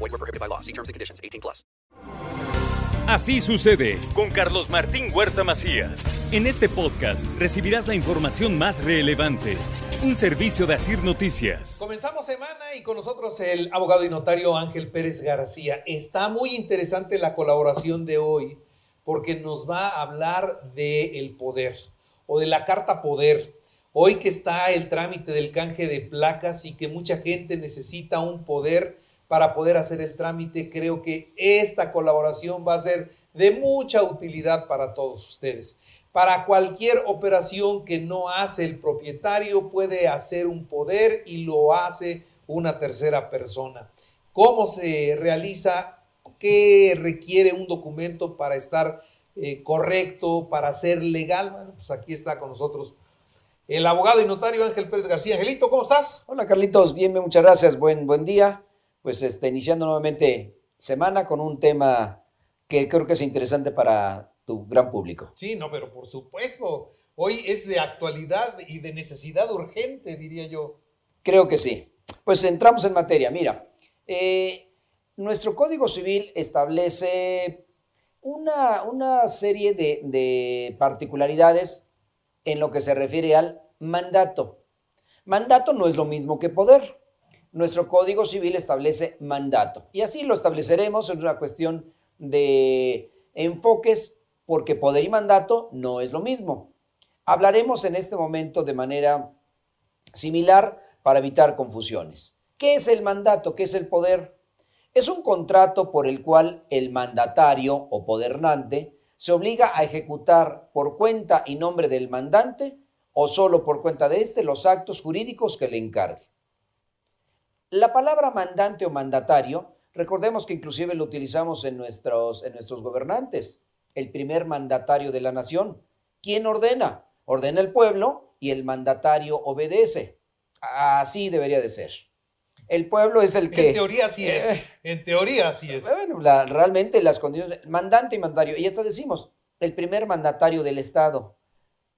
Void were prohibited by law. See terms and conditions. 18 plus. Así sucede con Carlos Martín Huerta Macías. En este podcast recibirás la información más relevante. Un servicio de Asir Noticias. Comenzamos semana y con nosotros el abogado y notario Ángel Pérez García. Está muy interesante la colaboración de hoy porque nos va a hablar del el poder o de la carta poder. Hoy que está el trámite del canje de placas y que mucha gente necesita un poder para poder hacer el trámite, creo que esta colaboración va a ser de mucha utilidad para todos ustedes. Para cualquier operación que no hace el propietario puede hacer un poder y lo hace una tercera persona. ¿Cómo se realiza? ¿Qué requiere un documento para estar eh, correcto, para ser legal? Bueno, pues aquí está con nosotros el abogado y notario Ángel Pérez García. Angelito, ¿cómo estás? Hola Carlitos, bien, muchas gracias, buen, buen día. Pues este, iniciando nuevamente semana con un tema que creo que es interesante para tu gran público. Sí, no, pero por supuesto, hoy es de actualidad y de necesidad urgente, diría yo. Creo que sí. Pues entramos en materia. Mira, eh, nuestro Código Civil establece una, una serie de, de particularidades en lo que se refiere al mandato. Mandato no es lo mismo que poder. Nuestro Código Civil establece mandato y así lo estableceremos. Es una cuestión de enfoques porque poder y mandato no es lo mismo. Hablaremos en este momento de manera similar para evitar confusiones. ¿Qué es el mandato? ¿Qué es el poder? Es un contrato por el cual el mandatario o podernante se obliga a ejecutar por cuenta y nombre del mandante o solo por cuenta de éste los actos jurídicos que le encargue. La palabra mandante o mandatario, recordemos que inclusive lo utilizamos en nuestros, en nuestros gobernantes, el primer mandatario de la nación. ¿Quién ordena? Ordena el pueblo y el mandatario obedece. Así debería de ser. El pueblo es el que... En teoría sí es. Eh, en teoría sí es. bueno, la- realmente las condiciones, mandante y mandatario, y hasta decimos, el primer mandatario del Estado,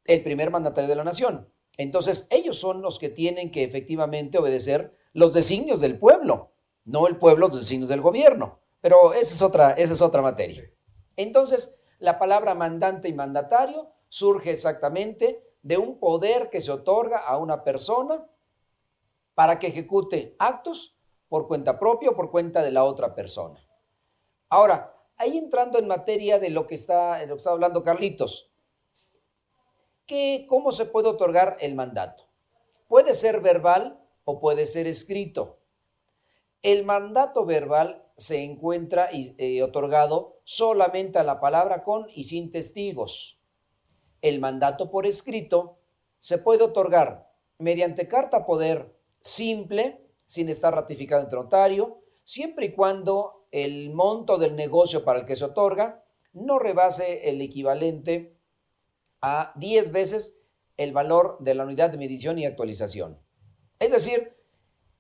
el primer mandatario de la nación. Entonces, ellos son los que tienen que efectivamente obedecer los designios del pueblo, no el pueblo los designios del gobierno. Pero esa es otra, esa es otra materia. Entonces, la palabra mandante y mandatario surge exactamente de un poder que se otorga a una persona para que ejecute actos por cuenta propia o por cuenta de la otra persona. Ahora, ahí entrando en materia de lo que está, de lo que está hablando Carlitos, ¿qué, ¿cómo se puede otorgar el mandato? Puede ser verbal o puede ser escrito. El mandato verbal se encuentra eh, otorgado solamente a la palabra con y sin testigos. El mandato por escrito se puede otorgar mediante carta poder simple, sin estar ratificado ante notario, siempre y cuando el monto del negocio para el que se otorga no rebase el equivalente a 10 veces el valor de la unidad de medición y actualización. Es decir,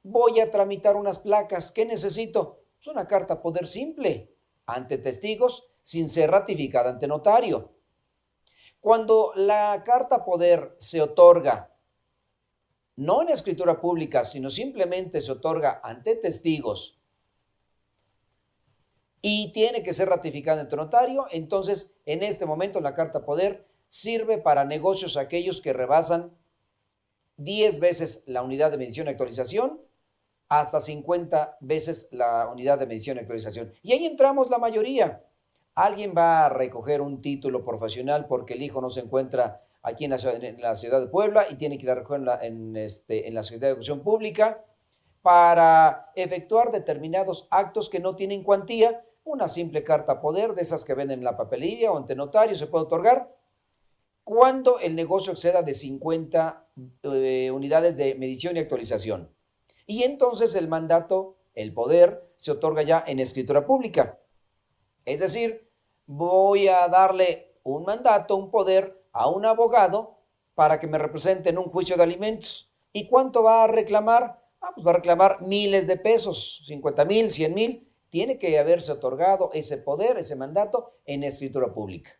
voy a tramitar unas placas. ¿Qué necesito? Es una carta poder simple, ante testigos, sin ser ratificada ante notario. Cuando la carta poder se otorga no en escritura pública, sino simplemente se otorga ante testigos y tiene que ser ratificada ante notario, entonces en este momento la carta poder sirve para negocios aquellos que rebasan 10 veces la unidad de medición y actualización hasta 50 veces la unidad de medición y actualización. Y ahí entramos la mayoría. Alguien va a recoger un título profesional porque el hijo no se encuentra aquí en la, ciudad, en la ciudad de Puebla y tiene que ir a recoger en la, este, en la Secretaría de Educación Pública para efectuar determinados actos que no tienen cuantía. Una simple carta poder de esas que venden en la papelería o ante notario se puede otorgar cuando el negocio exceda de 50 eh, unidades de medición y actualización. Y entonces el mandato, el poder, se otorga ya en escritura pública. Es decir, voy a darle un mandato, un poder a un abogado para que me represente en un juicio de alimentos. ¿Y cuánto va a reclamar? Ah, pues va a reclamar miles de pesos, 50 mil, 100 mil. Tiene que haberse otorgado ese poder, ese mandato en escritura pública.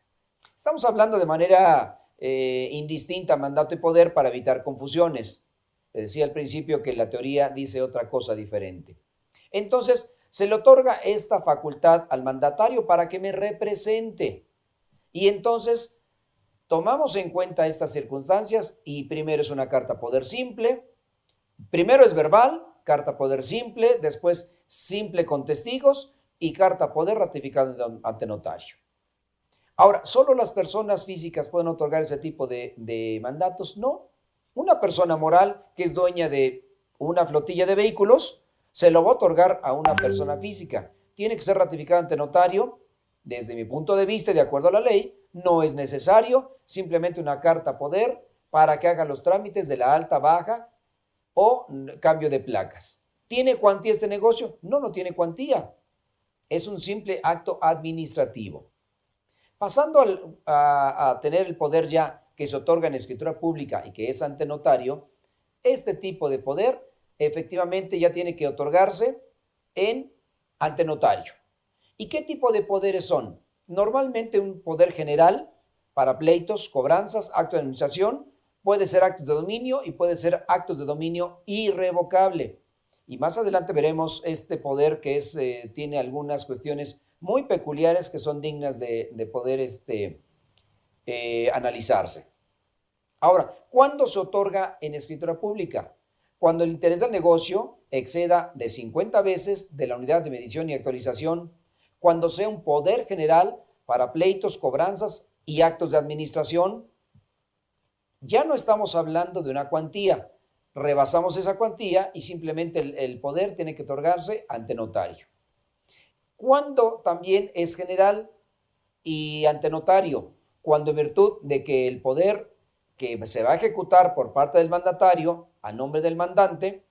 Estamos hablando de manera eh, indistinta mandato y poder para evitar confusiones. decía al principio que la teoría dice otra cosa diferente. Entonces, se le otorga esta facultad al mandatario para que me represente. Y entonces tomamos en cuenta estas circunstancias y primero es una carta poder simple, primero es verbal, carta poder simple, después simple con testigos y carta poder ratificada ante notario. Ahora, ¿solo las personas físicas pueden otorgar ese tipo de, de mandatos? No. Una persona moral que es dueña de una flotilla de vehículos se lo va a otorgar a una persona física. Tiene que ser ratificado ante notario. Desde mi punto de vista, de acuerdo a la ley, no es necesario simplemente una carta poder para que haga los trámites de la alta, baja o cambio de placas. ¿Tiene cuantía este negocio? No, no tiene cuantía. Es un simple acto administrativo. Pasando a, tener el poder ya que se otorga en escritura pública y que es ante notario, este tipo de poder efectivamente ya tiene que otorgarse en ante notario. ¿Y qué tipo de poderes son? Normalmente un poder general para pleitos, cobranzas, acto de administración, puede ser actos de dominio y puede ser actos de dominio irrevocable. Y más adelante veremos este poder que es, eh, tiene algunas cuestiones muy peculiares que son dignas de, poder este, eh, analizarse. Ahora, ¿cuándo se otorga en escritura pública? Cuando el interés del negocio exceda de 50 veces de la unidad de medición y actualización, cuando sea un poder general para pleitos, cobranzas y actos de administración, ya no estamos hablando de una cuantía. Rebasamos esa cuantía y simplemente el, poder tiene que otorgarse ante notario. Cuando también es general y ante notario, cuando en virtud de que el poder que se va a ejecutar por parte del mandatario a nombre del mandante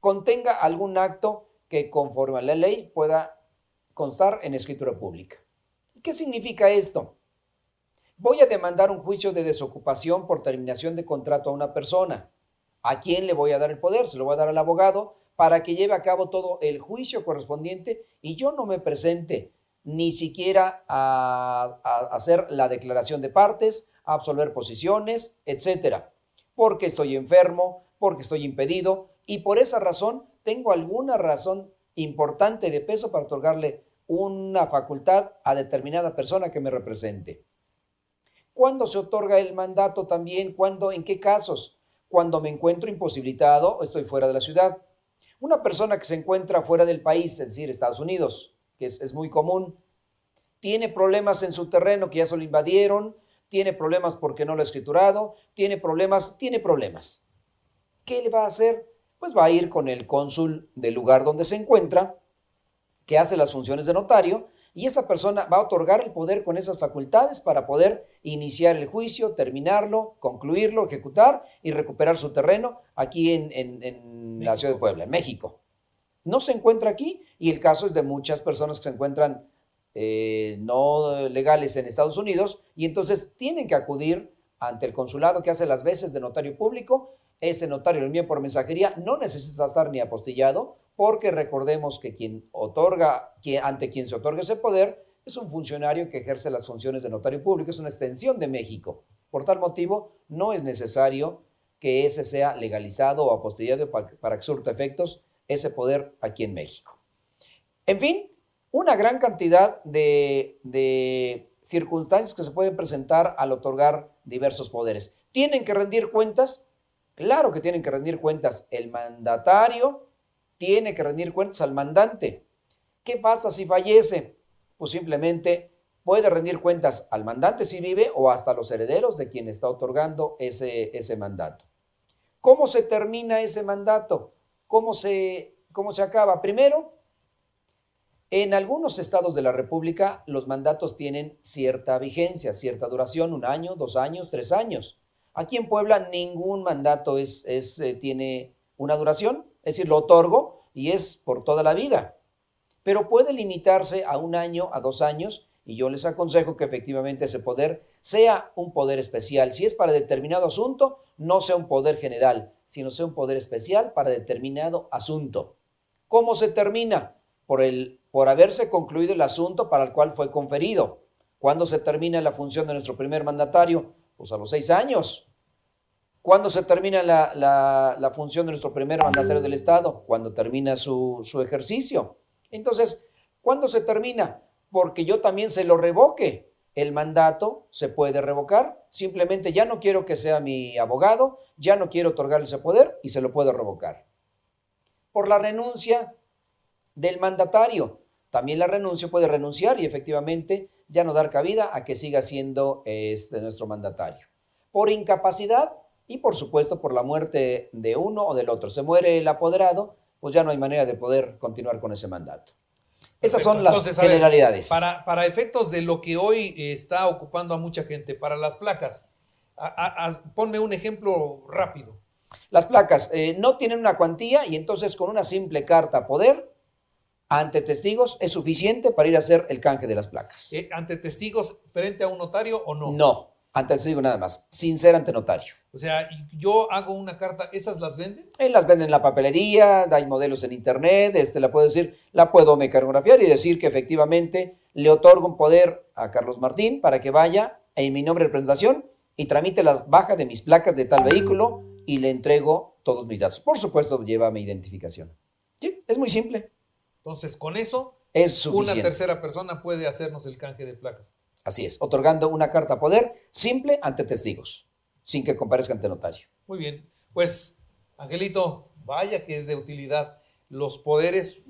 contenga algún acto que conforme a la ley pueda constar en escritura pública. ¿Qué significa esto? Voy a demandar un juicio de desocupación por terminación de contrato a una persona. ¿A quién le voy a dar el poder? Se lo voy a dar al abogado para que lleve a cabo todo el juicio correspondiente y yo no me presente ni siquiera a, hacer la declaración de partes, a absolver posiciones, etcétera, porque estoy enfermo, porque estoy impedido y por esa razón tengo alguna razón importante de peso para otorgarle una facultad a determinada persona que me represente. ¿Cuándo se otorga el mandato también? ¿Cuándo? ¿En qué casos? Cuando me encuentro imposibilitado estoy fuera de la ciudad. Una persona que se encuentra fuera del país, es decir, Estados Unidos, que es, muy común, tiene problemas en su terreno que ya se lo invadieron, tiene problemas porque no lo ha escriturado, tiene problemas, tiene problemas. ¿qué le va a hacer? Pues va a ir con el cónsul del lugar donde se encuentra, que hace las funciones de notario, y esa persona va a otorgar el poder con esas facultades para poder iniciar el juicio, terminarlo, concluirlo, ejecutar y recuperar su terreno aquí en, la ciudad de Puebla, en México. No se encuentra aquí y el caso es de muchas personas que se encuentran eh, no legales en Estados Unidos y entonces tienen que acudir ante el consulado que hace las veces de notario público ese notario lo envía por mensajería, no necesita estar ni apostillado, porque recordemos que quien otorga, ante quien se otorga ese poder, es un funcionario que ejerce las funciones de notario público, es una extensión de México. Por tal motivo, no es necesario que ese sea legalizado o apostillado para, que surta efectos ese poder aquí en México. En fin, una gran cantidad de circunstancias que se pueden presentar al otorgar diversos poderes. Tienen que rendir cuentas Claro que tienen que rendir cuentas el mandatario, tiene que rendir cuentas al mandante. ¿Qué pasa si fallece? Pues simplemente puede rendir cuentas al mandante si vive o hasta los herederos de quien está otorgando ese, mandato. ¿Cómo se termina ese mandato? ¿Cómo se, ¿Cómo se acaba? Primero, en algunos estados de la República los mandatos tienen cierta vigencia, cierta duración, un año, dos años, tres años. Aquí en Puebla ningún mandato eh, tiene una duración, es decir, lo otorgo y es por toda la vida. pero puede limitarse a un año, a dos años, y yo les aconsejo que efectivamente ese poder sea un poder especial. Si es para determinado asunto, no sea un poder general, sino sea un poder especial para determinado asunto. ¿Cómo se termina? Por, el, por haberse concluido el asunto para el cual fue conferido. ¿Cuándo se termina la función de nuestro primer mandatario? Pues a los seis años. ¿Cuándo se termina la, función de nuestro primer mandatario del Estado? Cuando termina su, su ejercicio. Entonces, ¿cuándo se termina? Porque yo también se lo revoque. El mandato se puede revocar. Simplemente ya no quiero que sea mi abogado, ya no quiero otorgarle ese poder y se lo puedo revocar. Por la renuncia del mandatario. También la renuncia puede renunciar y efectivamente ya no dar cabida a que siga siendo este, nuestro mandatario. Por incapacidad y por supuesto por la muerte de uno o del otro. Se muere el apoderado, pues ya no hay manera de poder continuar con ese mandato. Esas son las generalidades. para, para, efectos de lo que hoy está ocupando a mucha gente, para las placas, ponme un ejemplo rápido. Las placas eh, no tienen una cuantía y entonces con una simple carta poder ante testigos es suficiente para ir a hacer el canje de las placas. Eh, ¿Ante testigos frente a un notario o no? No, ante testigo nada más, sin ser ante notario. O sea, yo hago una carta, ¿esas las venden? Eh, las venden en la papelería, hay modelos en internet, este, la puedo decir, la puedo mecanografar y decir que efectivamente le otorgo un poder a Carlos Martín para que vaya en mi nombre de presentación y tramite las bajas de mis placas de tal vehículo y le entrego todos mis datos. Por supuesto, lleva mi identificación. Sí, es muy simple. Entonces, con eso, es una tercera persona puede hacernos el canje de placas. Así es, otorgando una carta a poder simple ante testigos, sin que comparezca ante notario. Muy bien, pues, Angelito, vaya que es de utilidad. Los poderes,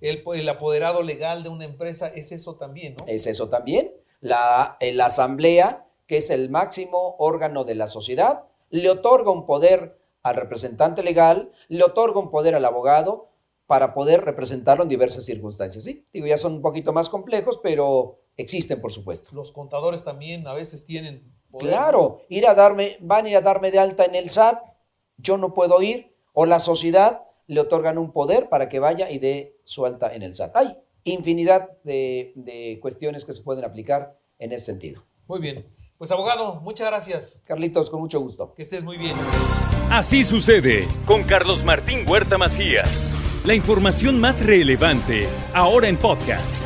el, el, apoderado legal de una empresa es eso también, ¿no? Es eso también. La, la asamblea, que es el máximo órgano de la sociedad, le otorga un poder al representante legal, le otorga un poder al abogado, para poder representarlo en diversas circunstancias. Sí, digo, ya son un poquito más complejos, pero existen, por supuesto. Los contadores también a veces tienen poder. Claro, ir a darme, van a ir a darme de alta en el SAT, yo no puedo ir, o la sociedad le otorgan un poder para que vaya y dé su alta en el SAT. Hay infinidad de, de cuestiones que se pueden aplicar en ese sentido. Muy bien. Pues abogado, muchas gracias. Carlitos, con mucho gusto. Que estés muy bien. Así sucede con Carlos Martín Huerta Macías. La información más relevante, ahora en podcast.